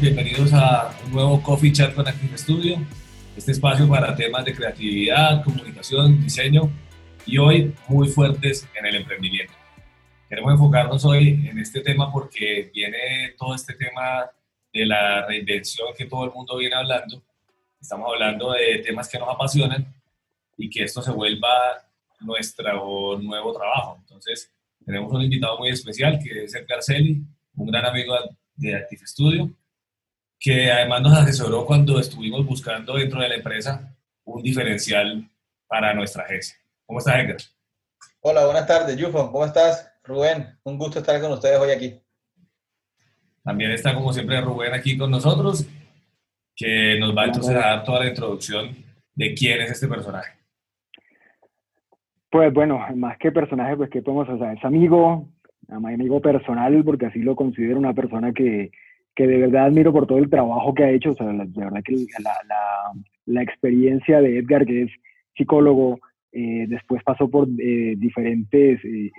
Bienvenidos a un nuevo Coffee Chat con Active Studio, este espacio para temas de creatividad, comunicación, diseño y hoy muy fuertes en el emprendimiento. Queremos enfocarnos hoy en este tema porque viene todo este tema de la reinvención que todo el mundo viene hablando. Estamos hablando de temas que nos apasionan y que esto se vuelva nuestro nuevo trabajo. Entonces, tenemos un invitado muy especial que es Edgar Celi, un gran amigo de Active Studio, que además nos asesoró cuando estuvimos buscando dentro de la empresa un diferencial para nuestra agencia. ¿Cómo estás, Edgar? Hola, buenas tardes, Yufo. ¿Cómo estás? Rubén, un gusto estar con ustedes hoy aquí. También está, como siempre, Rubén aquí con nosotros, que nos va entonces a dar toda la introducción de quién es este personaje. Pues bueno, más que personaje, pues que podemos, sea, es amigo, amigo personal, porque así lo considero una persona que, que de verdad admiro por todo el trabajo que ha hecho, o sea, de verdad que la, la, la experiencia de Edgar, que es psicólogo, eh, después pasó por eh, diferentes, eh,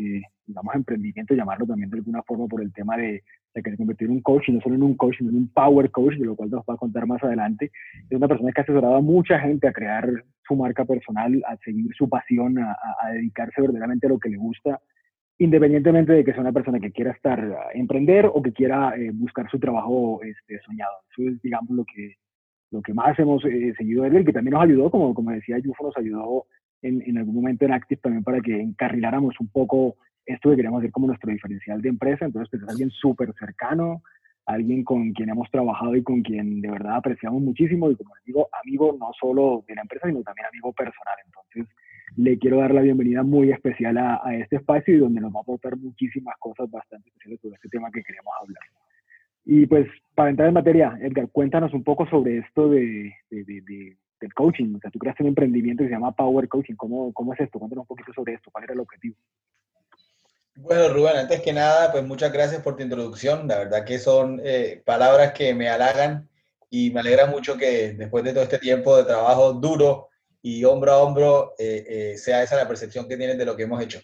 digamos, emprendimientos, llamarlo también de alguna forma por el tema de, de, que se convirtió en un coach, y no solo en un coach, sino en un power coach, de lo cual nos va a contar más adelante. Es una persona que ha asesorado a mucha gente a crear su marca personal, a seguir su pasión, a, a dedicarse verdaderamente a lo que le gusta, independientemente de que sea una persona que quiera estar, emprender o que quiera buscar su trabajo este, soñado. Eso es, digamos, lo que, lo que más hemos seguido de él, que también nos ayudó, como, como decía Yufo, nos ayudó en, en, algún momento en Active también para que encarriláramos un poco esto que queríamos hacer como nuestro diferencial de empresa. Entonces, pues, es alguien súper cercano, alguien con quien hemos trabajado y con quien de verdad apreciamos muchísimo y como les digo, amigo no solo de la empresa, sino también amigo personal. Le quiero dar la bienvenida muy especial a, a este espacio y donde nos va a aportar muchísimas cosas bastante especiales sobre este tema que queríamos hablar. Y pues, para entrar en materia, Edgar, cuéntanos un poco sobre esto de, de, de, de del coaching. O sea, tú creaste un emprendimiento que se llama Power Coaching. ¿Cómo, cómo es esto? Cuéntanos un poquito sobre esto. ¿Cuál era el objetivo? Bueno, Rubén, antes que nada, pues muchas gracias por tu introducción. La verdad que son eh, palabras que me halagan y me alegra mucho que después de todo este tiempo de trabajo duro y hombro a hombro eh, eh, sea esa la percepción que tienes de lo que hemos hecho.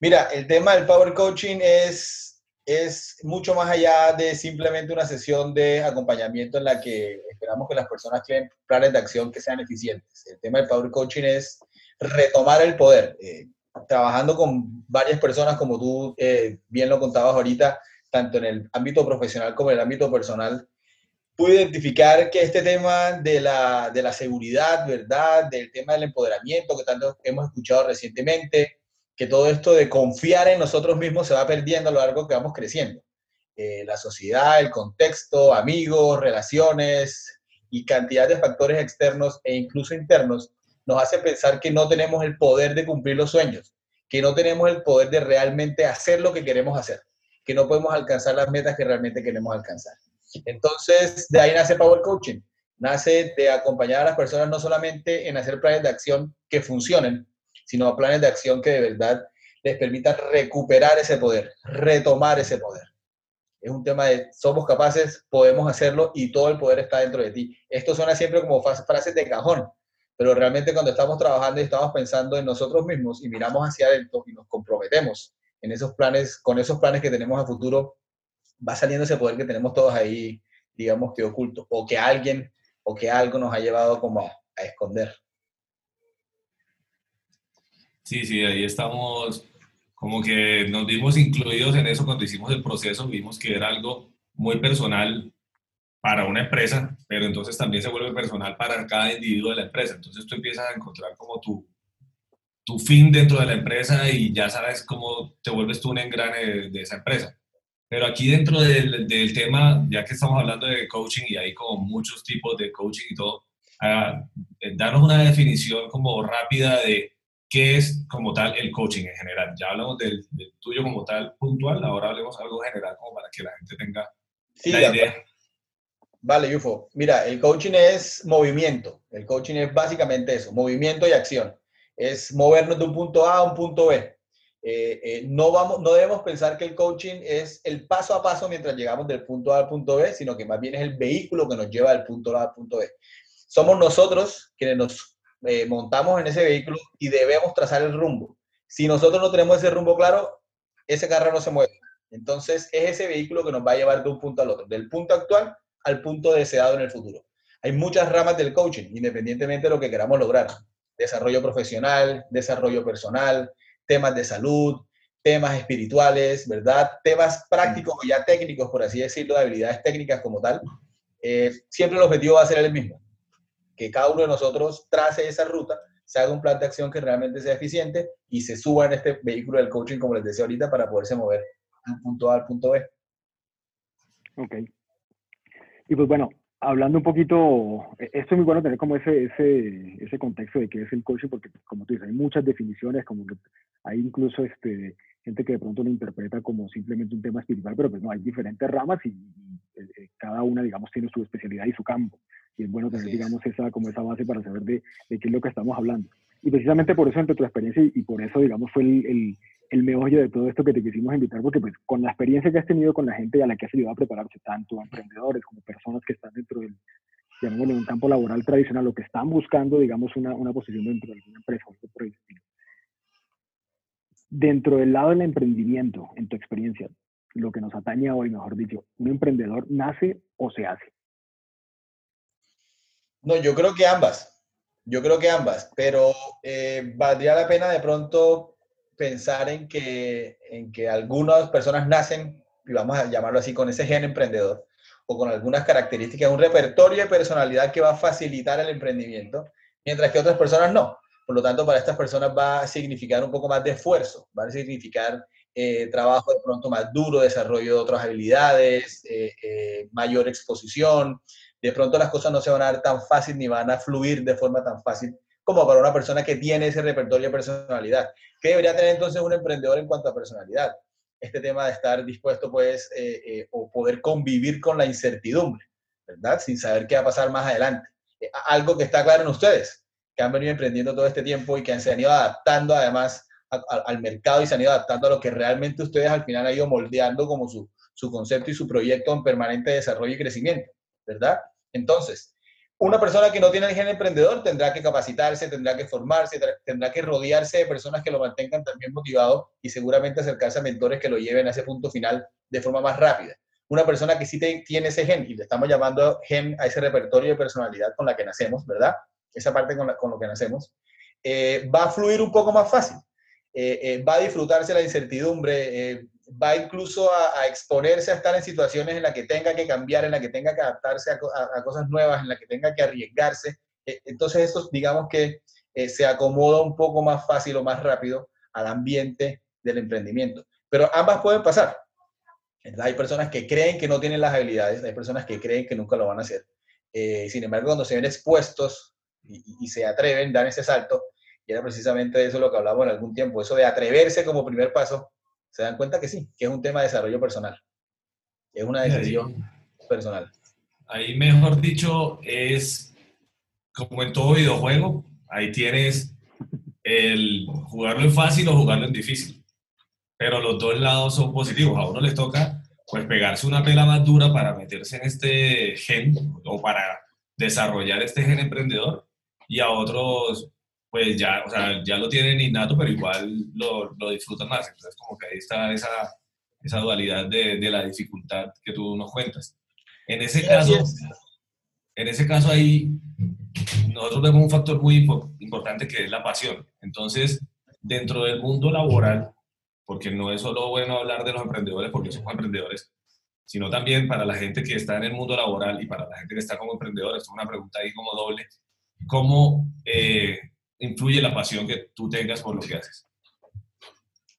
Mira, el tema del Power Coaching es es mucho más allá de simplemente una sesión de acompañamiento en la que esperamos que las personas creen planes de acción que sean eficientes. El tema del Power Coaching es retomar el poder. Eh, trabajando con varias personas, como tú eh, bien lo contabas ahorita, tanto en el ámbito profesional como en el ámbito personal, pude identificar que este tema de la, de la seguridad, ¿verdad? Del tema del empoderamiento que tanto hemos escuchado recientemente, que todo esto de confiar en nosotros mismos se va perdiendo a lo largo que vamos creciendo. Eh, la sociedad, el contexto, amigos, relaciones y cantidad de factores externos e incluso internos nos hace pensar que no tenemos el poder de cumplir los sueños, que no tenemos el poder de realmente hacer lo que queremos hacer, que no podemos alcanzar las metas que realmente queremos alcanzar. Entonces, de ahí nace Power Coaching. Nace de acompañar a las personas no solamente en hacer planes de acción que funcionen, sino planes de acción que de verdad les permitan recuperar ese poder, retomar ese poder. Es un tema de somos capaces, podemos hacerlo y todo el poder está dentro de ti. Esto suena siempre como frases de cajón, pero realmente cuando estamos trabajando y estamos pensando en nosotros mismos y miramos hacia adentro y nos comprometemos en esos planes, con esos planes que tenemos a futuro, va saliendo ese poder que tenemos todos ahí, digamos que oculto, o que alguien o que algo nos ha llevado como a, a esconder. Sí, sí, ahí estamos, como que nos vimos incluidos en eso cuando hicimos el proceso, vimos que era algo muy personal para una empresa, pero entonces también se vuelve personal para cada individuo de la empresa. Entonces tú empiezas a encontrar como tu, tu fin dentro de la empresa y ya sabes cómo te vuelves tú un engrane de, esa empresa. Pero aquí dentro del, del, tema, ya que estamos hablando de coaching y hay como muchos tipos de coaching y todo, uh, darnos una definición como rápida de qué es como tal el coaching en general. Ya hablamos del, del, tuyo como tal puntual, ahora hablemos algo general como para que la gente tenga sí, la idea. Vale, Yufo. Mira, el coaching es movimiento. El coaching es básicamente eso, movimiento y acción. Es movernos de un punto A a un punto B. Eh, eh, no, vamos, no debemos pensar que el coaching es el paso a paso mientras llegamos del punto A al punto B, sino que más bien es el vehículo que nos lleva del punto A al punto B. Somos nosotros quienes nos eh, montamos en ese vehículo y debemos trazar el rumbo. Si nosotros no tenemos ese rumbo claro, ese carro no se mueve. Entonces, es ese vehículo que nos va a llevar de un punto al otro, del punto actual al punto deseado en el futuro. Hay muchas ramas del coaching, independientemente de lo que queramos lograr. Desarrollo profesional, desarrollo personal, temas de salud, temas espirituales, ¿verdad? Temas prácticos o ya técnicos, por así decirlo, de habilidades técnicas como tal. Eh, siempre el objetivo va a ser el mismo, que cada uno de nosotros trace esa ruta, se haga un plan de acción que realmente sea eficiente y se suba en este vehículo del coaching, como les decía ahorita, para poderse mover un punto A al punto B. Ok. Y pues bueno, hablando un poquito, e, esto es muy bueno tener como ese, ese, ese contexto de qué es el coaching, porque como tú dices, hay muchas definiciones, como que hay incluso este, gente que de pronto lo interpreta como simplemente un tema espiritual, pero pues no, hay diferentes ramas y, eh, eh, cada una, digamos, tiene su especialidad y su campo. Y es bueno tener, digamos, esa, como esa base para saber de, de, qué es lo que estamos hablando. Y precisamente por eso, entre tu experiencia y, por eso, digamos, fue el, el, el, meollo de todo esto que te quisimos invitar, porque pues con la experiencia que has tenido con la gente a la que has ayudado a prepararse, tanto a emprendedores como personas que están dentro del, llamémosle, un campo laboral tradicional, lo que están buscando, digamos, una, una posición dentro de alguna empresa, por Dentro del lado del emprendimiento, en tu experiencia, lo que nos atañe hoy, mejor dicho, ¿un emprendedor nace o se hace? No, yo creo que ambas. Yo creo que ambas, pero eh, valdría la pena de pronto pensar en que, en que algunas personas nacen, y vamos a llamarlo así, con ese gen emprendedor o con algunas características, un repertorio de personalidad que va a facilitar el emprendimiento, mientras que otras personas no. Por lo tanto, para estas personas va a significar un poco más de esfuerzo, va a significar eh, trabajo de pronto más duro, desarrollo de otras habilidades, eh, eh, mayor exposición. De pronto las cosas no se van a dar tan fácil ni van a fluir de forma tan fácil como para una persona que tiene ese repertorio de personalidad. ¿Qué debería tener entonces un emprendedor en cuanto a personalidad? Este tema de estar dispuesto, pues, o poder convivir con la incertidumbre, ¿verdad? Sin saber qué va a pasar más adelante. algo que está claro en ustedes que han venido emprendiendo todo este tiempo y que se han ido adaptando además al mercado y se han ido adaptando a lo que realmente ustedes al final han ido moldeando como su, su concepto y su proyecto en permanente desarrollo y crecimiento, ¿verdad? Entonces, una persona que no tiene el gen emprendedor tendrá que capacitarse, tendrá que formarse, tendrá que rodearse de personas que lo mantengan también motivado y seguramente acercarse a mentores que lo lleven a ese punto final de forma más rápida. Una persona que sí tiene ese gen, y le estamos llamando gen a ese repertorio de personalidad con la que nacemos, ¿verdad? esa parte con, lo que nacemos, eh, va a fluir un poco más fácil. Eh, eh, va a disfrutarse la incertidumbre, va incluso a, exponerse a estar en situaciones en las que tenga que cambiar, en las que tenga que adaptarse a, cosas nuevas, en las que tenga que arriesgarse. entonces, eso digamos que se acomoda un poco más fácil o más rápido al ambiente del emprendimiento. Pero ambas pueden pasar. Hay personas que creen que no tienen las habilidades, hay personas que creen que nunca lo van a hacer. sin embargo, cuando se ven expuestos y, se atreven, dan ese salto. Y era precisamente eso lo que hablamos en algún tiempo, eso de atreverse como primer paso. Se dan cuenta que sí, que es un tema de desarrollo personal. Es una decisión personal. Ahí, mejor dicho, es como en todo videojuego, ahí tienes el jugarlo en fácil o jugarlo en difícil. Pero los dos lados son positivos. A uno les toca pues pegarse una pela más dura para meterse en este gen o para desarrollar este gen emprendedor y a otros pues ya, o sea, ya lo tienen innato, pero igual lo, lo disfrutan más. Entonces, como que ahí está esa, esa dualidad de, de, la dificultad que tú nos cuentas. En ese caso, en ese caso ahí, nosotros vemos un factor muy importante que es la pasión. Entonces, dentro del mundo laboral, porque no es solo bueno hablar de los emprendedores porque somos emprendedores, sino también para la gente que está en el mundo laboral y para la gente que está como emprendedor, esto es una pregunta ahí como doble, ¿Cómo eh, influye la pasión que tú tengas por lo que haces?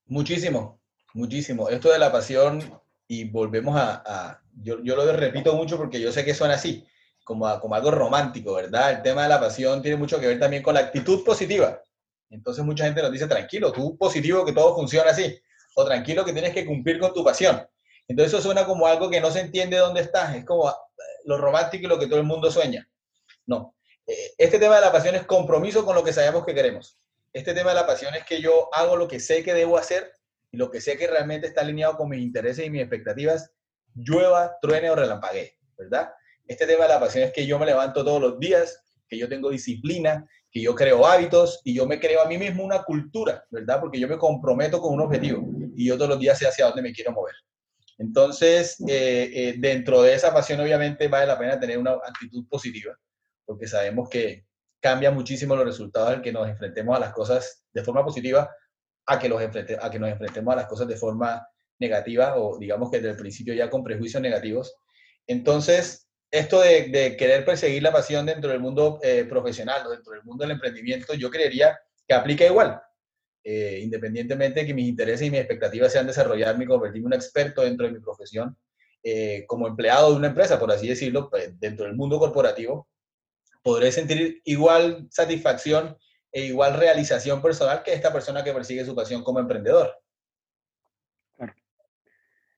Muchísimo, muchísimo. Esto de la pasión, y volvemos a, yo, yo, lo repito mucho porque yo sé que suena así, como, como algo romántico, ¿verdad? El tema de la pasión tiene mucho que ver también con la actitud positiva. Entonces mucha gente nos dice, tranquilo, tú positivo que todo funciona así, o tranquilo que tienes que cumplir con tu pasión. Entonces eso suena como algo que no se entiende dónde estás, es como lo romántico y lo que todo el mundo sueña. No, este tema de la pasión es compromiso con lo que sabemos que queremos. Este tema de la pasión es que yo hago lo que sé que debo hacer y lo que sé que realmente está alineado con mis intereses y mis expectativas, llueva, truene o relampaguee, ¿verdad? Este tema de la pasión es que yo me levanto todos los días, que yo tengo disciplina, que yo creo hábitos y yo me creo a mí mismo una cultura, ¿verdad? Porque yo me comprometo con un objetivo y yo todos los días sé hacia dónde me quiero mover. Entonces, eh, eh, dentro de esa pasión, obviamente, vale la pena tener una actitud positiva, porque sabemos que cambia muchísimo los resultados al que nos enfrentemos a las cosas de forma positiva a que, los enfrente, a que nos enfrentemos a las cosas de forma negativa o digamos que desde el principio ya con prejuicios negativos. Entonces, esto de, querer perseguir la pasión dentro del mundo eh, profesional o dentro del mundo del emprendimiento, yo creería que aplica igual. Eh, independientemente de que mis intereses y mis expectativas sean desarrollarme y convertirme en un experto dentro de mi profesión, eh, como empleado de una empresa, por así decirlo, pues, dentro del mundo corporativo, podré sentir igual satisfacción e igual realización personal que esta persona que persigue su pasión como emprendedor. Claro,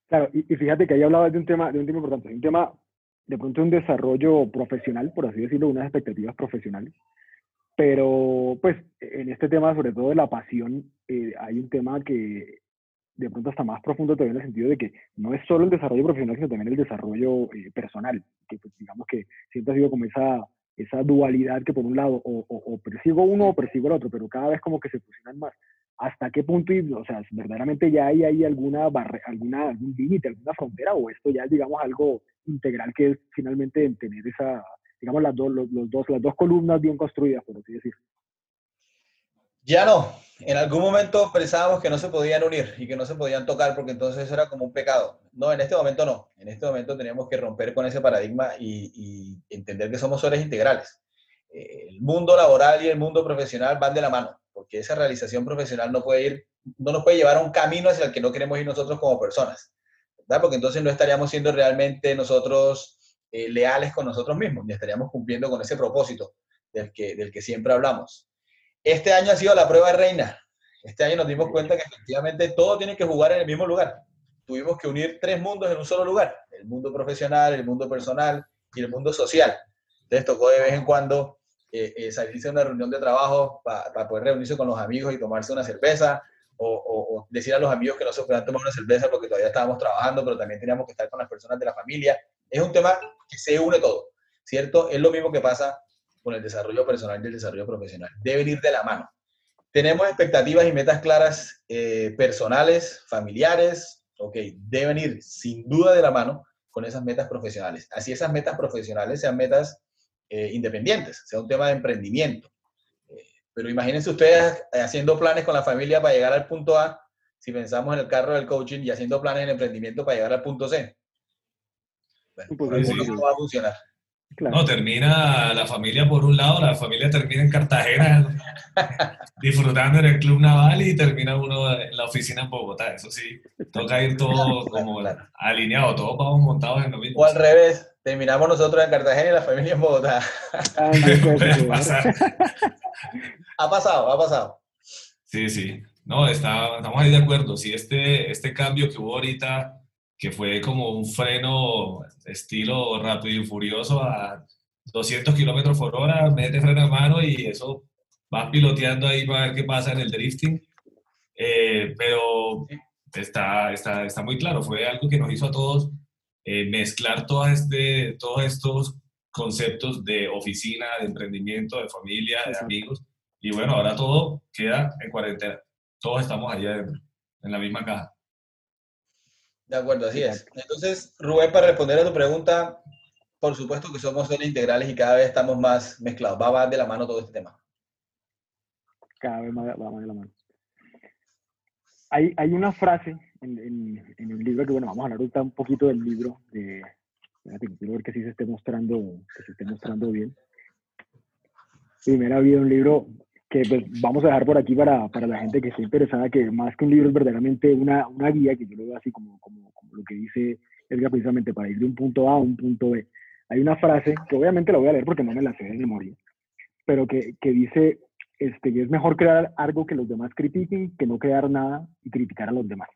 claro y, fíjate que ahí hablabas de un tema, de un tema importante, un tema de pronto un desarrollo profesional, por así decirlo, unas expectativas profesionales. Pero, pues, en este tema, sobre todo de la pasión, eh, hay un tema que de pronto está más profundo todavía en el sentido de que no es solo el desarrollo profesional, sino también el desarrollo eh, personal, que pues, digamos que siempre ha sido como esa, esa dualidad que por un lado o, o, persigo uno o persigo el otro, pero cada vez como que se fusionan más. ¿Hasta qué punto, o sea, verdaderamente ya hay alguna barre, alguna, algún límite, alguna frontera, o esto ya es, digamos, algo integral que es finalmente tener esa, digamos, las, dos, los, dos, las dos columnas bien construidas, por así decir. Ya no. En algún momento pensábamos que no se podían unir y que no se podían tocar porque entonces eso era como un pecado. No, en este momento no. En este momento tenemos que romper con ese paradigma y, entender que somos seres integrales. Eh, el mundo laboral y el mundo profesional van de la mano, porque esa realización profesional no puede ir, no nos puede llevar a un camino hacia el que no queremos ir nosotros como personas, ¿verdad? Porque entonces no estaríamos siendo realmente nosotros eh, leales con nosotros mismos, ni estaríamos cumpliendo con ese propósito del que, del que siempre hablamos. Este año ha sido la prueba de reina. Este año nos dimos cuenta que efectivamente todo tiene que jugar en el mismo lugar. Tuvimos que unir tres mundos en un solo lugar, el mundo profesional, el mundo personal y el mundo social. Entonces tocó de vez en cuando eh, eh, salirse a una reunión de trabajo para poder reunirse con los amigos y tomarse una cerveza, o, o, decir a los amigos que no se puedan tomar una cerveza porque todavía estábamos trabajando, pero también teníamos que estar con las personas de la familia. Es un tema que se une todo, ¿cierto? Es lo mismo que pasa con el desarrollo personal y el desarrollo profesional. Deben ir de la mano. Tenemos expectativas y metas claras eh, personales, familiares, ok, deben ir sin duda de la mano con esas metas profesionales. Así esas metas profesionales sean metas eh, independientes, sea un tema de emprendimiento. Eh, pero imagínense ustedes haciendo planes con la familia para llegar al punto A, si pensamos en el carro del coaching y haciendo planes en emprendimiento para llegar al punto C. Bueno, no va a funcionar. No, termina la familia por un lado, la familia termina en Cartagena disfrutando en el Club Naval y termina uno en la oficina en Bogotá. Eso sí, toca ir todo como alineado, todos vamos montados en lo mismo. O al revés, terminamos nosotros en Cartagena y la familia en Bogotá. ha pasado, ha pasado. Sí, sí. No, está, estamos ahí de acuerdo. Si este, este cambio que hubo ahorita que fue como un freno estilo rápido y furioso a 200 kilómetros por hora, mete freno a mano y eso vas piloteando ahí para ver qué pasa en el drifting. Eh, pero está, está, está muy claro, fue algo que nos hizo a todos eh, mezclar este, todos estos conceptos de oficina, de emprendimiento, de familia, de amigos. Y bueno, ahora todo queda en cuarentena. Todos estamos allá en la misma caja. De acuerdo, así es. Entonces, Rubén, para responder a tu pregunta, por supuesto que somos seres integrales y cada vez estamos más mezclados. Va más de la mano todo este tema. Cada vez más va más de la mano. Hay, hay una frase en, en, en, el libro que, bueno, vamos a hablar ahorita un poquito del libro. De, quiero ver que sí se esté mostrando, que se esté mostrando bien. Primero había un libro que pues, vamos a dejar por aquí para, para, la gente que esté interesada, que más que un libro es verdaderamente una, una guía, que yo lo veo así como, como, como, lo que dice Edgar precisamente, para ir de un punto A a un punto B. Hay una frase que obviamente la voy a leer porque no me la sé de memoria, pero que, que dice este, que es mejor crear algo que los demás critiquen que no crear nada y criticar a los demás.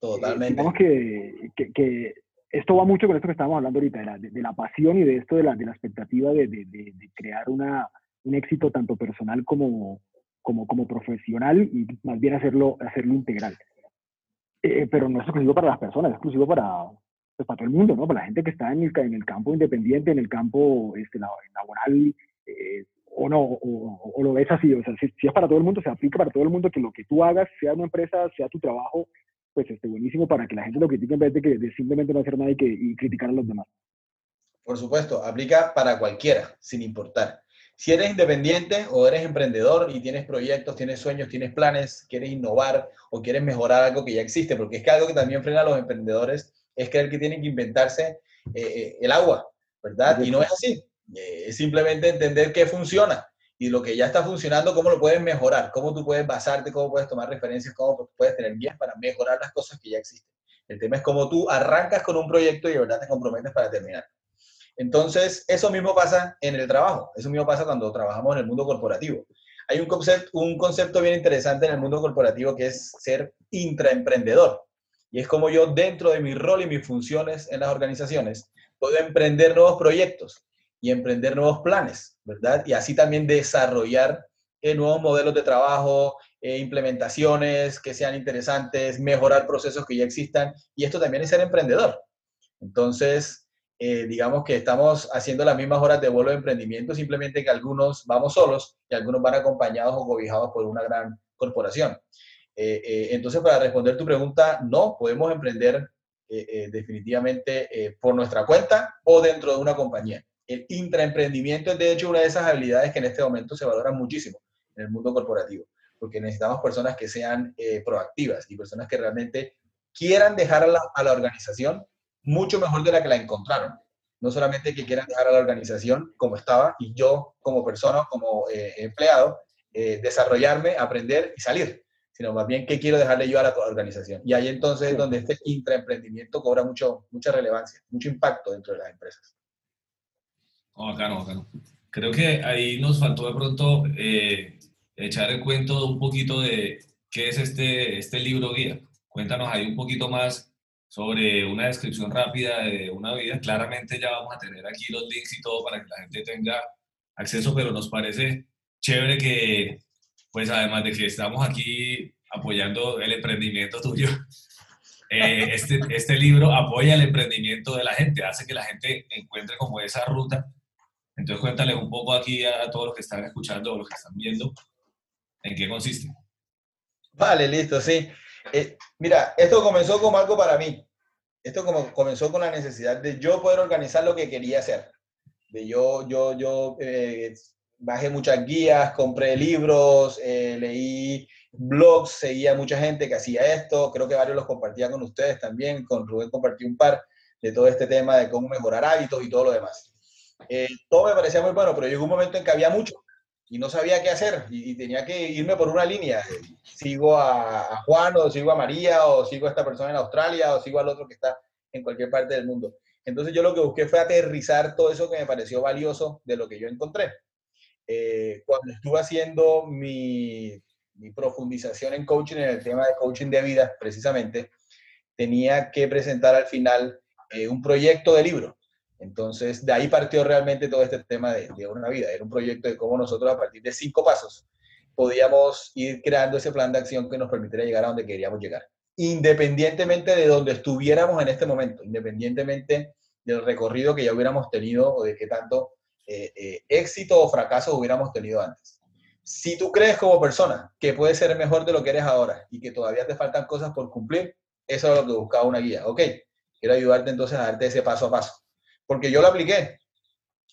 Totalmente. digamos que, que, que, esto va mucho con esto que estábamos hablando ahorita, de la, de, la pasión y de esto de la, de la expectativa de, de crear una, un éxito tanto personal como, como, como profesional y más bien hacerlo, hacerlo integral. Eh, pero no es exclusivo para las personas, es exclusivo para, pues, para todo el mundo, ¿no? Para la gente que está en el, en el campo independiente, en el campo este, laboral, eh, o no, o, lo ves así, o sea, si, es para todo el mundo, se aplica para todo el mundo que lo que tú hagas, sea una empresa, sea tu trabajo, pues este, buenísimo para que la gente lo critique en vez de, que, de simplemente no hacer nada y, que, y criticar a los demás. Por supuesto, aplica para cualquiera, sin importar. Si eres independiente o eres emprendedor y tienes proyectos, tienes sueños, tienes planes, quieres innovar o quieres mejorar algo que ya existe, porque es que algo que también frena a los emprendedores es creer que tienen que inventarse eh, eh, el agua, ¿verdad? Y no es así. Eh, es simplemente entender qué funciona y lo que ya está funcionando, cómo lo puedes mejorar, cómo tú puedes basarte, cómo puedes tomar referencias, cómo puedes tener guías para mejorar las cosas que ya existen. El tema es cómo tú arrancas con un proyecto y de verdad te comprometes para terminar. Entonces, eso mismo pasa en el trabajo, eso mismo pasa cuando trabajamos en el mundo corporativo. Hay un concepto, bien interesante en el mundo corporativo que es ser intraemprendedor. Y es como yo, dentro de mi rol y mis funciones en las organizaciones, puedo emprender nuevos proyectos y emprender nuevos planes, ¿verdad? Y así también desarrollar eh, nuevos modelos de trabajo, eh, implementaciones que sean interesantes, mejorar procesos que ya existan. Y esto también es ser emprendedor. Entonces, eh, digamos que estamos haciendo las mismas horas de vuelo de emprendimiento, simplemente que algunos vamos solos y algunos van acompañados o cobijados por una gran corporación. Eh, eh, entonces, para responder tu pregunta, no, podemos emprender definitivamente por nuestra cuenta o dentro de una compañía. El intraemprendimiento es, de hecho, una de esas habilidades que en este momento se valoran muchísimo en el mundo corporativo, porque necesitamos personas que sean proactivas y personas que realmente quieran dejar a la organización mucho mejor de la que la encontraron. No solamente que quieran dejar a la organización como estaba y yo como persona, como eh, empleado, eh, desarrollarme, aprender y salir, sino más bien qué quiero dejarle yo a la organización. Y ahí entonces es donde este intraemprendimiento cobra mucho, mucha relevancia, mucho impacto dentro de las empresas. Oh, bacano, Creo que ahí nos faltó de pronto eh, echar el cuento un poquito de qué es este, este libro guía. Cuéntanos ahí un poquito más sobre una descripción rápida de una vida. Claramente ya vamos a tener aquí los links y todo para que la gente tenga acceso, pero nos parece chévere que, pues además de que estamos aquí apoyando el emprendimiento tuyo, eh, este, este libro apoya el emprendimiento de la gente, hace que la gente encuentre como esa ruta. Entonces cuéntales un poco aquí a, todos los que están escuchando o los que están viendo en qué consiste. Vale, listo, sí. Eh, mira, esto comenzó como algo para mí. Esto como, comenzó con la necesidad de yo poder organizar lo que quería hacer. De yo, yo, yo eh, bajé muchas guías, compré libros, eh, leí blogs, seguía mucha gente que hacía esto. Creo que varios los compartía con ustedes también. Con Rubén compartí un par de todo este tema de cómo mejorar hábitos y todo lo demás. todo me parecía muy bueno, pero llegó un momento en que había mucho y no sabía qué hacer y, tenía que irme por una línea. Sigo a, Juan o sigo a María o sigo a esta persona en Australia o sigo al otro que está en cualquier parte del mundo. Entonces yo lo que busqué fue aterrizar todo eso que me pareció valioso de lo que yo encontré. Eh, cuando estuve haciendo mi, mi, profundización en coaching, en el tema de coaching de vida, precisamente, tenía que presentar al final eh, un proyecto de libro. Entonces, de ahí partió realmente todo este tema de, una vida. Era un proyecto de cómo nosotros, a partir de cinco pasos, podíamos ir creando ese plan de acción que nos permitiera llegar a donde queríamos llegar. Independientemente de donde estuviéramos en este momento, independientemente del recorrido que ya hubiéramos tenido o de qué tanto eh, eh, éxito o fracaso hubiéramos tenido antes. Si tú crees como persona que puedes ser mejor de lo que eres ahora y que todavía te faltan cosas por cumplir, eso es lo que buscaba una guía. Ok, quiero ayudarte entonces a darte ese paso a paso porque yo lo apliqué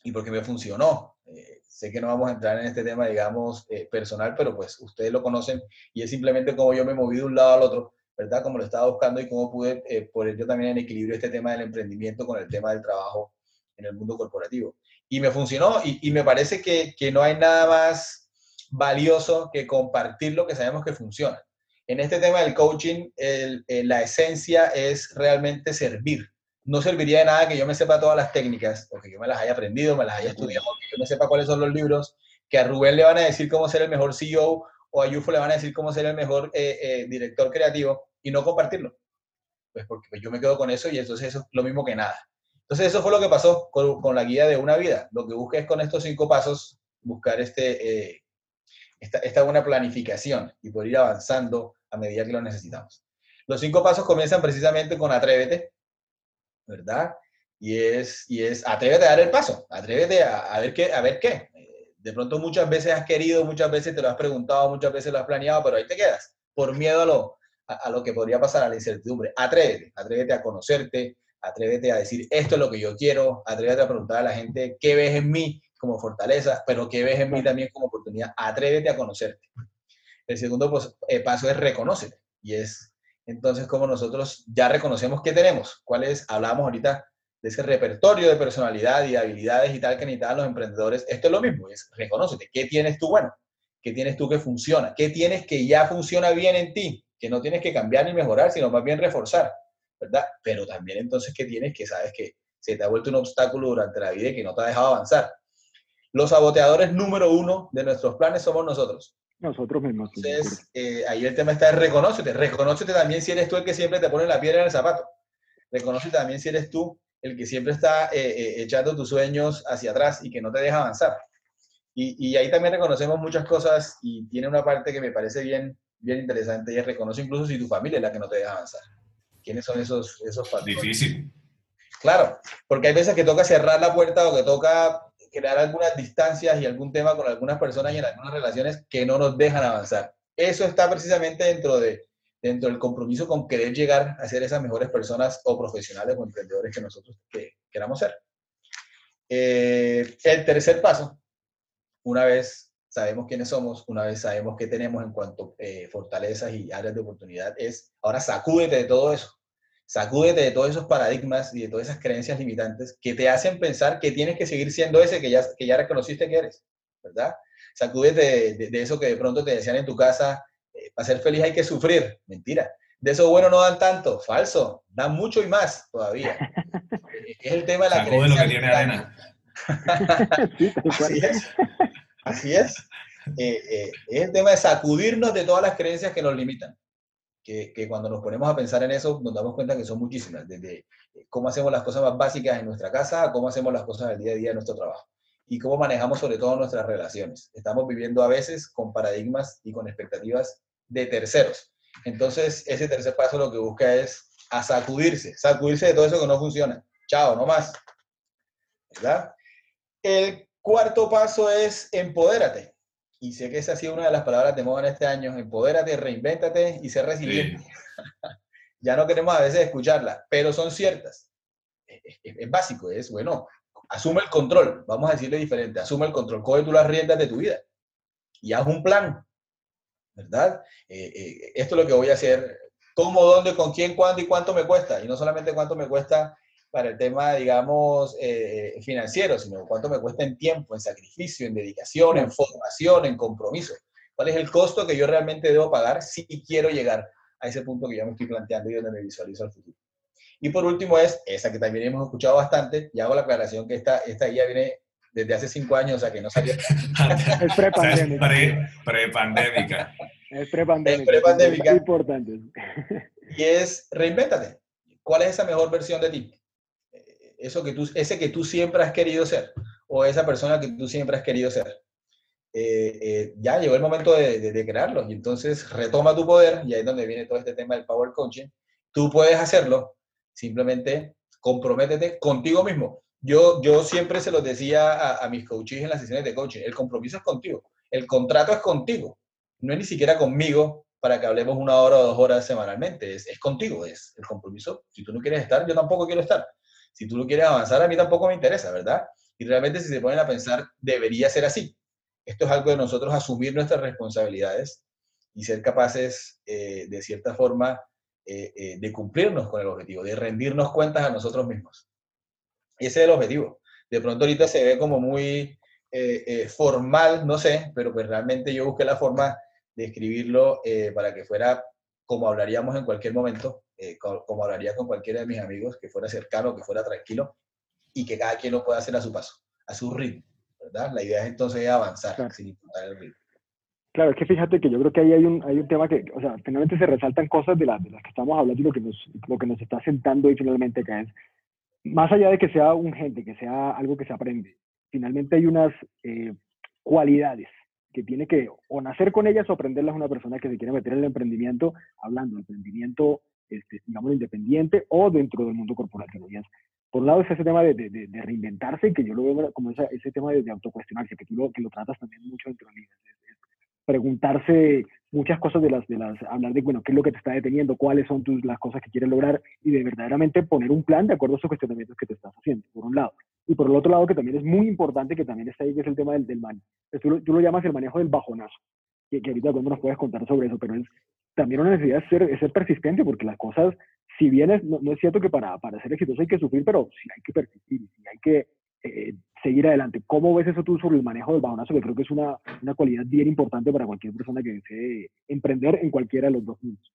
y porque me funcionó. Eh, sé que no vamos a entrar en este tema, digamos, eh, personal, pero pues ustedes lo conocen y es simplemente como yo me moví de un lado al otro, ¿verdad? Como lo estaba buscando y cómo pude eh, poner yo también en equilibrio este tema del emprendimiento con el tema del trabajo en el mundo corporativo. Y me funcionó y, me parece que, que, no hay nada más valioso que compartir lo que sabemos que funciona. En este tema del coaching, el, la esencia es realmente servir no serviría de nada que yo me sepa todas las técnicas, porque yo me las haya aprendido, me las haya estudiado, que yo me sepa cuáles son los libros, que a Rubén le van a decir cómo ser el mejor CEO o a Yufo le van a decir cómo ser el mejor eh, eh, director creativo y no compartirlo. Pues porque pues, yo me quedo con eso y entonces eso es lo mismo que nada. Entonces eso fue lo que pasó con, la guía de una vida. Lo que busqué es con estos cinco pasos buscar este, eh, esta, esta buena planificación y poder ir avanzando a medida que lo necesitamos. Los cinco pasos comienzan precisamente con Atrévete, ¿verdad? Y es, y es atrévete a dar el paso, atrévete a, ver qué, a ver qué. De pronto muchas veces has querido, muchas veces te lo has preguntado, muchas veces lo has planeado, pero ahí te quedas, por miedo a lo, a, lo que podría pasar a la incertidumbre. Atrévete, atrévete a conocerte, atrévete a decir esto es lo que yo quiero, atrévete a preguntar a la gente qué ves en mí como fortaleza, pero qué ves en mí también como oportunidad. Atrévete a conocerte. El segundo pues, eh, paso es reconocerte y es entonces como nosotros ya reconocemos qué tenemos, cuál es, hablábamos ahorita de ese repertorio de personalidad y habilidades y tal que necesitan los emprendedores. Esto es lo mismo, es reconocete, ¿qué tienes tú bueno? ¿Qué tienes tú que funciona? ¿Qué tienes que ya funciona bien en ti? Que no tienes que cambiar ni mejorar, sino más bien reforzar, ¿verdad? Pero también entonces, ¿qué tienes que sabes que se te ha vuelto un obstáculo durante la vida y que no te ha dejado avanzar? Los saboteadores número uno de nuestros planes somos nosotros. Nosotros mismos. Entonces, eh, ahí el tema está, reconócete. Reconócete también si eres tú el que siempre te pone la piedra en el zapato. Reconócete también si eres tú el que siempre está eh, eh, echando tus sueños hacia atrás y que no te deja avanzar. Y, ahí también reconocemos muchas cosas y tiene una parte que me parece bien, bien interesante y es reconoce incluso si tu familia es la que no te deja avanzar. ¿Quiénes son esos, esos factores? Difícil. Claro, porque hay veces que toca cerrar la puerta o que toca crear algunas distancias y algún tema con algunas personas y en algunas relaciones que no nos dejan avanzar. Eso está precisamente dentro, de, dentro del compromiso con querer llegar a ser esas mejores personas o profesionales o emprendedores que nosotros queramos ser. Eh, el tercer paso, una vez sabemos quiénes somos, una vez sabemos qué tenemos en cuanto a eh, fortalezas y áreas de oportunidad, es ahora sacúdete de todo eso. Sacúdete de todos esos paradigmas y de todas esas creencias limitantes que te hacen pensar que tienes que seguir siendo ese que ya, que ya reconociste que eres, ¿verdad? Sacúdete de, eso que de pronto te decían en tu casa, eh, para ser feliz hay que sufrir. Mentira. De eso bueno no dan tanto. Falso. Dan mucho y más todavía. es el tema de la creencia. lo que tiene arena. Así es. Así es. Eh, eh, es el tema de sacudirnos de todas las creencias que nos limitan que, cuando nos ponemos a pensar en eso nos damos cuenta que son muchísimas, desde eh, cómo hacemos las cosas más básicas en nuestra casa cómo hacemos las cosas del día a día en nuestro trabajo y cómo manejamos sobre todo nuestras relaciones. Estamos viviendo a veces con paradigmas y con expectativas de terceros. Entonces, ese tercer paso lo que busca es a sacudirse, sacudirse de todo eso que no funciona. Chao, no más. ¿Verdad? El cuarto paso es empodérate y sé que esa ha sido una de las palabras de moda en este año, empodérate, reinvéntate y ser resiliente. ya no queremos a veces escucharla, pero son ciertas. Es, básico, es bueno, asume el control, vamos a decirle diferente, asume el control, coge tú las riendas de tu vida y haz un plan, ¿verdad? Eh, eh, esto es lo que voy a hacer, cómo, dónde, con quién, cuándo y cuánto me cuesta, y no solamente cuánto me cuesta para el tema, digamos, eh, financiero, sino cuánto me cuesta en tiempo, en sacrificio, en dedicación, en formación, en compromiso. ¿Cuál es el costo que yo realmente debo pagar si quiero llegar a ese punto que yo me estoy planteando y donde me visualizo al futuro? Y por último es esa que también hemos escuchado bastante, y hago la aclaración que esta, esta guía viene desde hace cinco años, o sea que no salió. es prepandémica. Pre-pandémica. es prepandémica. Es prepandémica. Es importante. Y es reinvéntate. ¿Cuál es esa mejor versión de ti? Eso que tú, ese que tú siempre has querido ser o esa persona que tú siempre has querido ser. Eh, eh, ya llegó el momento de, de, crearlo y entonces retoma tu poder y ahí es donde viene todo este tema del power coaching. Tú puedes hacerlo, simplemente comprométete contigo mismo. Yo, yo siempre se los decía a, a mis coaches en las sesiones de coaching, el compromiso es contigo, el contrato es contigo, no es ni siquiera conmigo para que hablemos una hora o dos horas semanalmente, es, es contigo, es el compromiso. Si tú no quieres estar, yo tampoco quiero estar. Si tú no quieres avanzar, a mí tampoco me interesa, ¿verdad? Y realmente si se ponen a pensar, debería ser así. Esto es algo de nosotros asumir nuestras responsabilidades y ser capaces, eh, de cierta forma, eh, eh, de cumplirnos con el objetivo, de rendirnos cuentas a nosotros mismos. Ese es el objetivo. De pronto ahorita se ve como muy formal, no sé, pero pues realmente yo busqué la forma de escribirlo para que fuera como hablaríamos en cualquier momento, eh, como, hablaría con cualquiera de mis amigos, que fuera cercano, que fuera tranquilo y que cada quien lo pueda hacer a su paso, a su ritmo, ¿verdad? La idea es entonces avanzar sin importar el ritmo. Claro, es que fíjate que yo creo que ahí hay un, hay un tema que, o sea, finalmente se resaltan cosas de, las de las que estamos hablando y lo que, nos, lo que nos está sentando ahí finalmente acá es, más allá de que sea un gente, que sea algo que se aprende, finalmente hay unas eh, cualidades que tiene que o nacer con ellas o aprenderlas una persona que se quiere meter en el emprendimiento, hablando de emprendimiento este, digamos, independiente o dentro del mundo corporativo. por un lado es ese tema de, de, reinventarse, que yo lo veo como ese tema de, autocuestionarse, que tú lo, que lo tratas también mucho dentro del libro. preguntarse muchas cosas de las, de las, hablar de, bueno, qué es lo que te está deteniendo, cuáles son tus, las cosas que quieres lograr y de verdaderamente poner un plan de acuerdo a esos cuestionamientos que te estás haciendo, por un lado. Y por el otro lado, que también es muy importante, que también está ahí, que es el tema del, del manejo. Tú, lo, tú lo llamas el manejo del bajonazo, que, que ahorita cuando nos puedes contar sobre eso, pero es también una necesidad de ser, es ser persistente, porque las cosas, si bien es, no, no, es cierto que para, para ser exitoso hay que sufrir, pero sí hay que persistir, sí hay que eh, seguir adelante. ¿Cómo ves eso tú sobre el manejo del bajonazo? Que creo que es una, una cualidad bien importante para cualquier persona que desee emprender en cualquiera de los dos mundos.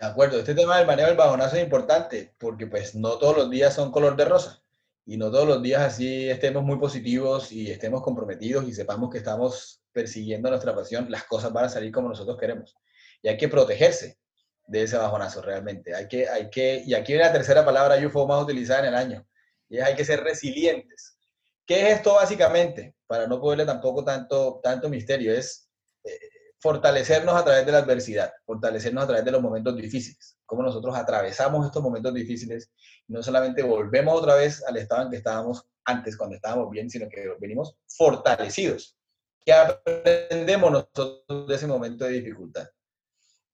De acuerdo, este tema del manejo del bajonazo es importante porque pues no todos los días son color de rosa y no todos los días así estemos muy positivos y estemos comprometidos y sepamos que estamos persiguiendo nuestra pasión, las cosas van a salir como nosotros queremos. Y hay que protegerse de ese bajonazo realmente. Hay que, hay que, y aquí viene la tercera palabra UFO más utilizada en el año, y hay que ser resilientes. ¿Qué es esto básicamente? Para no ponerle tampoco tanto, tanto misterio, es eh, fortalecernos a través de la adversidad, fortalecernos a través de los momentos difíciles, cómo nosotros atravesamos estos momentos difíciles no solamente volvemos otra vez al estado en que estábamos antes, cuando estábamos bien, sino que venimos fortalecidos. ¿Qué aprendemos nosotros de ese momento de dificultad?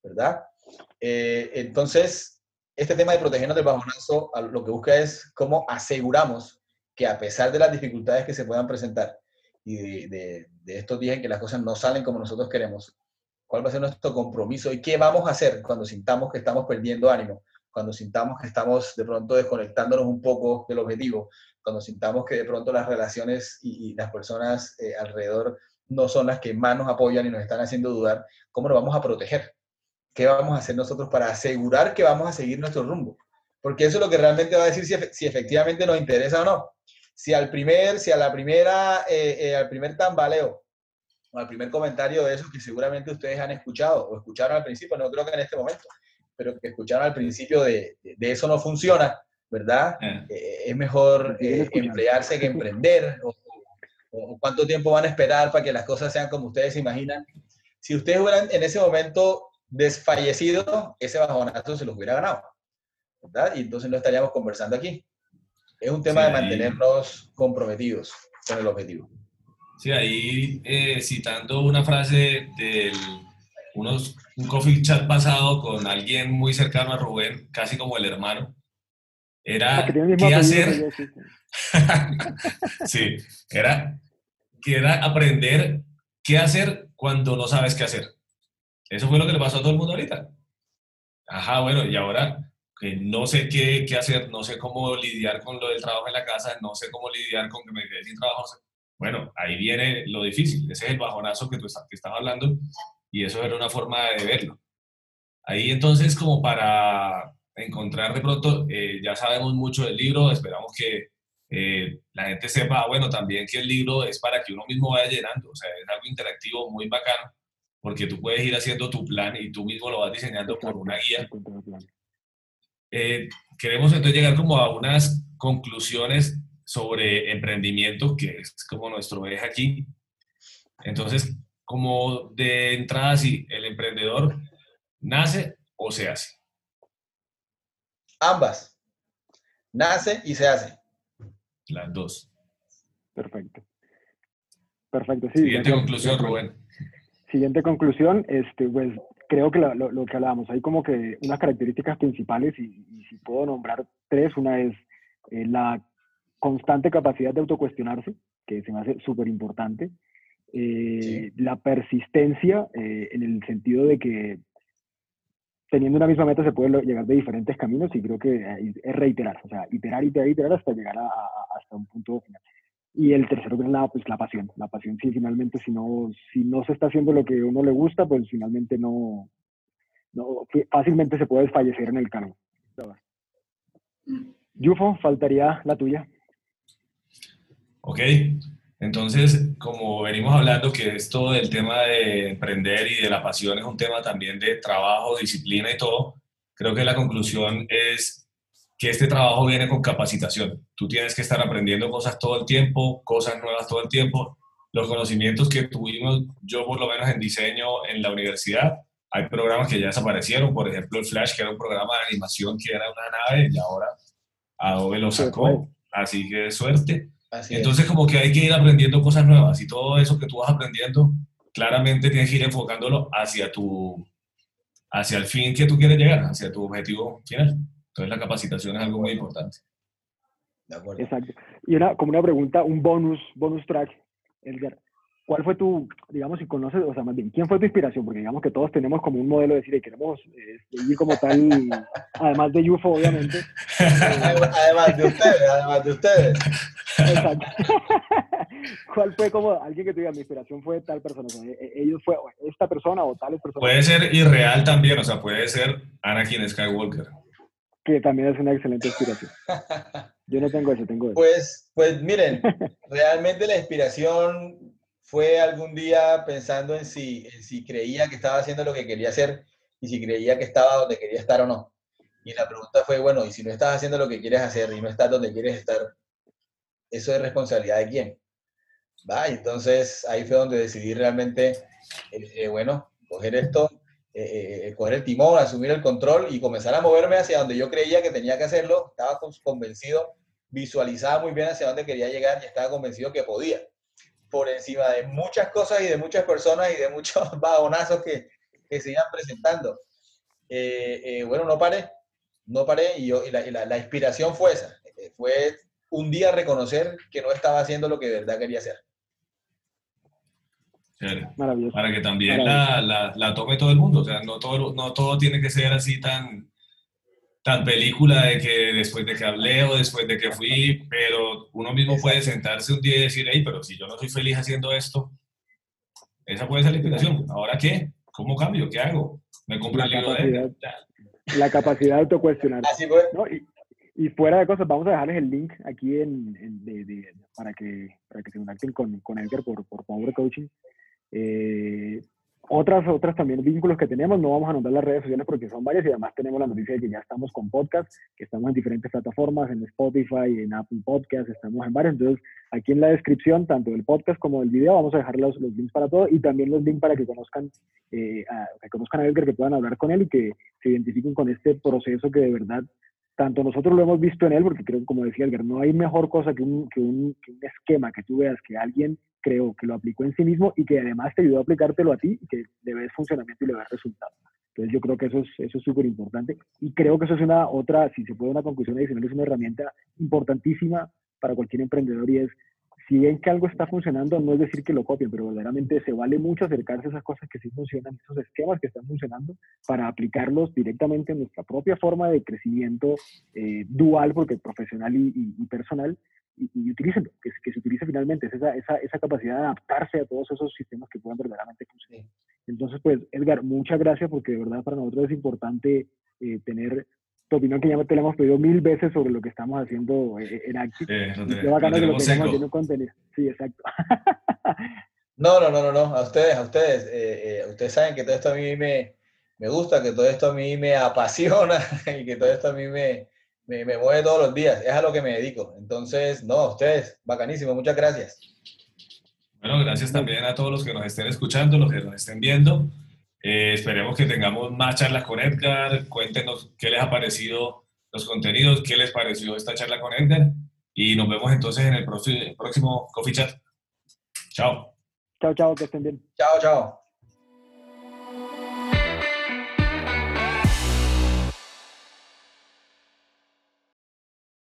¿Verdad? Eh, entonces, este tema de protegernos del bajonazo lo que busca es cómo aseguramos que a pesar de las dificultades que se puedan presentar y de, de, de, estos días en que las cosas no salen como nosotros queremos, cuál va a ser nuestro compromiso y qué vamos a hacer cuando sintamos que estamos perdiendo ánimo, cuando sintamos que estamos de pronto desconectándonos un poco del objetivo, cuando sintamos que de pronto las relaciones y, y las personas eh, alrededor no son las que más nos apoyan y nos están haciendo dudar, ¿cómo nos vamos a proteger? ¿Qué vamos a hacer nosotros para asegurar que vamos a seguir nuestro rumbo? Porque eso es lo que realmente va a decir si, si efectivamente nos interesa o no. Si al primer, si a la primera, eh, eh, al primer tambaleo o al primer comentario de esos que seguramente ustedes han escuchado o escucharon al principio, no creo que en este momento, pero que escucharon al principio de, de, de eso no funciona, ¿verdad? Eh, es mejor emplearse que emprender o, o cuánto tiempo van a esperar para que las cosas sean como ustedes se imaginan. Si ustedes hubieran en ese momento desfallecido, ese bajonazo se los hubiera ganado. ¿verdad? Y entonces no estaríamos conversando aquí. Es un tema sí, de mantenernos comprometidos con el objetivo. Sí, ahí eh, citando una frase unos, un coffee chat pasado con alguien muy cercano a Rubén, casi como el hermano, era ah, qué hacer. sí, era, que era aprender qué hacer cuando no sabes qué hacer. Eso fue lo que le pasó a todo el mundo ahorita. Ajá, bueno, y ahora que no sé qué, qué, hacer, no sé cómo lidiar con lo del trabajo en la casa, no sé cómo lidiar con que me quedé sin trabajo. Bueno, ahí viene lo difícil, ese es el bajonazo que tú estás, que estás hablando y eso era una forma de verlo. Ahí entonces como para encontrar de pronto, eh, ya sabemos mucho del libro, esperamos que eh, la gente sepa, bueno, también que el libro es para que uno mismo vaya llenando, o sea, es algo interactivo muy bacano porque tú puedes ir haciendo tu plan y tú mismo lo vas diseñando por una guía. Eh, queremos entonces llegar como a unas conclusiones sobre emprendimiento, que es como nuestro eje aquí. Entonces, como de entrada, sí, el emprendedor nace o se hace. Ambas. Nace y se hace. Las dos. Perfecto. Perfecto, sí. Siguiente conclusión, Rubén siguiente conclusión, este, pues creo que lo, lo, que hablábamos, hay como que unas características principales y, y si puedo nombrar tres, una es eh, la constante capacidad de autocuestionarse, que se me hace súper importante, eh, sí. la persistencia eh, en el sentido de que teniendo una misma meta se puede llegar de diferentes caminos y creo que es reiterar, o sea, iterar, iterar, iterar hasta llegar a, a, hasta un punto final. Y el tercero es la, pues, la pasión. La pasión, sí, finalmente, si no, si no se está haciendo lo que uno le gusta, pues finalmente no, no fácilmente se puede desfallecer en el camino. Yufo, faltaría la tuya. Ok, entonces, como venimos hablando que esto del tema de emprender y de la pasión es un tema también de trabajo, disciplina y todo, creo que la conclusión es que este trabajo viene con capacitación. Tú tienes que estar aprendiendo cosas todo el tiempo, cosas nuevas todo el tiempo. Los conocimientos que tuvimos, yo por lo menos en diseño en la universidad, hay programas que ya desaparecieron, por ejemplo el Flash, que era un programa de animación que era una nave y ahora Adobe lo sacó, así que suerte. Así Entonces como que hay que ir aprendiendo cosas nuevas y todo eso que tú vas aprendiendo, claramente tienes que ir enfocándolo hacia tu, hacia el fin que tú quieres llegar, hacia tu objetivo final. Entonces la capacitación es algo muy importante. De acuerdo. Exacto. Y una, como una pregunta, un bonus, bonus track, Edgar. ¿Cuál fue tu, digamos, si conoces, o sea, más bien, quién fue tu inspiración? Porque digamos que todos tenemos como un modelo de decir, queremos eh, seguir como tal, además de UFO, obviamente. además de ustedes, además de ustedes. Exacto. ¿Cuál fue como alguien que te diga, mi inspiración fue tal persona? O e, e, ellos fue esta persona o tales personas. Puede ser irreal también, o sea, puede ser Anakin Skywalker. Que también es una excelente inspiración. Yo no tengo eso, tengo eso. Pues, pues miren, realmente la inspiración fue algún día pensando en si, si creía que estaba haciendo lo que quería hacer y si creía que estaba donde quería estar o no. Y la pregunta fue, bueno, y si no estás haciendo lo que quieres hacer y no estás donde quieres estar, ¿eso es responsabilidad de quién? ¿Va? Entonces ahí fue donde decidí realmente, eh, eh, bueno, coger esto, eh, coger el timón, asumir el control y comenzar a moverme hacia donde yo creía que tenía que hacerlo. Estaba convencido, visualizaba muy bien hacia dónde quería llegar y estaba convencido que podía por encima de muchas cosas y de muchas personas y de muchos vagonazos que, que se iban presentando. Eh, eh, bueno, no paré, no paré y, yo, y, la, la, inspiración fue esa. Eh, fue un día reconocer que no estaba haciendo lo que de verdad quería hacer. Maravilloso. Para que también la, la, la, tome todo el mundo. O sea, no todo, no todo tiene que ser así tan, tan película de que después de que hablé o después de que fui, pero uno mismo puede sentarse un día y decir, hey, pero si yo no soy feliz haciendo esto, esa puede ser la inspiración. ¿Ahora qué? ¿Cómo cambio? ¿Qué hago? ¿Me compro el libro de La capacidad de autocuestionar. Así ¿no? y, y, fuera de cosas, vamos a dejarles el link aquí en, para, que, para que se contacten con, con Edgar por, por Power Coaching. Eh, otras, otras también vínculos que tenemos, no vamos a nombrar las redes sociales porque son varias y además tenemos la noticia de que ya estamos con podcast, que estamos en diferentes plataformas, en Spotify, en Apple Podcast, estamos en varias. Entonces, aquí en la descripción, tanto del podcast como del video, vamos a dejar los, los links para todo y también los links para que conozcan, eh, a, que conozcan a Edgar, que puedan hablar con él y que se identifiquen con este proceso que de verdad tanto nosotros lo hemos visto en él, porque creo, como decía Edgar, no hay mejor cosa que un, que un, que un esquema que tú veas que alguien creo que lo aplicó en sí mismo y que además te ayudó a aplicártelo a ti y que le ves funcionamiento y le ves resultado. Entonces yo creo que eso es eso es súper importante y creo que eso es una otra, si se puede una conclusión adicional, es una herramienta importantísima para cualquier emprendedor y es, si ven que algo está funcionando, no es decir que lo copien, pero verdaderamente se vale mucho acercarse a esas cosas que sí funcionan, esos esquemas que están funcionando, para aplicarlos directamente en nuestra propia forma de crecimiento eh, dual, porque profesional y, y personal, y, y utilicen, que, que, se utilice finalmente, esa, esa, esa, capacidad de adaptarse a todos esos sistemas que puedan verdaderamente funcionar. Entonces, pues, Edgar, muchas gracias porque de verdad para nosotros es importante eh, tener tu opinión que ya te la hemos pedido mil veces sobre lo que estamos haciendo eh, en Active. Sí, no te, y bacano que lo tengamos haciendo contenido. Sí, exacto. no, no, no, no, no, a ustedes, a ustedes. Eh, eh, ustedes saben que todo esto a mí me, me gusta, que todo esto a mí me apasiona y que todo esto a mí me, me, me, mueve todos los días, es a lo que me dedico. Entonces, no, ustedes, bacanísimo, muchas gracias. Bueno, gracias también a todos los que nos estén escuchando, los que nos estén viendo. Eh, esperemos que tengamos más charlas con Edgar. Cuéntenos qué les ha parecido los contenidos, qué les pareció esta charla con Edgar. Y nos vemos entonces en el próximo Coffee Chat. Chao. Chao, chao, que estén bien. Chao, chao.